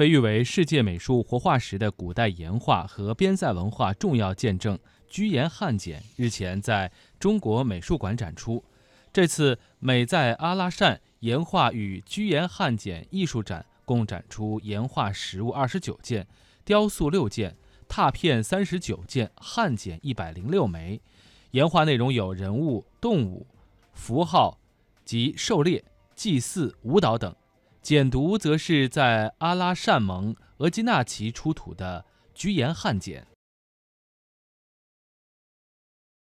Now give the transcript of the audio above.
被誉为世界美术活化石的古代岩画和边塞文化重要见证居延汉简日前在中国美术馆展出。这次美在阿拉善岩画与居延汉简艺术展共展出岩画实物二十九件、雕塑六件、拓片三十九件、汉简一百零六枚。岩画内容有人物、动物、符号及狩猎、祭祀、舞蹈等。简牍则是在阿拉善盟额济纳旗出土的居延汉简。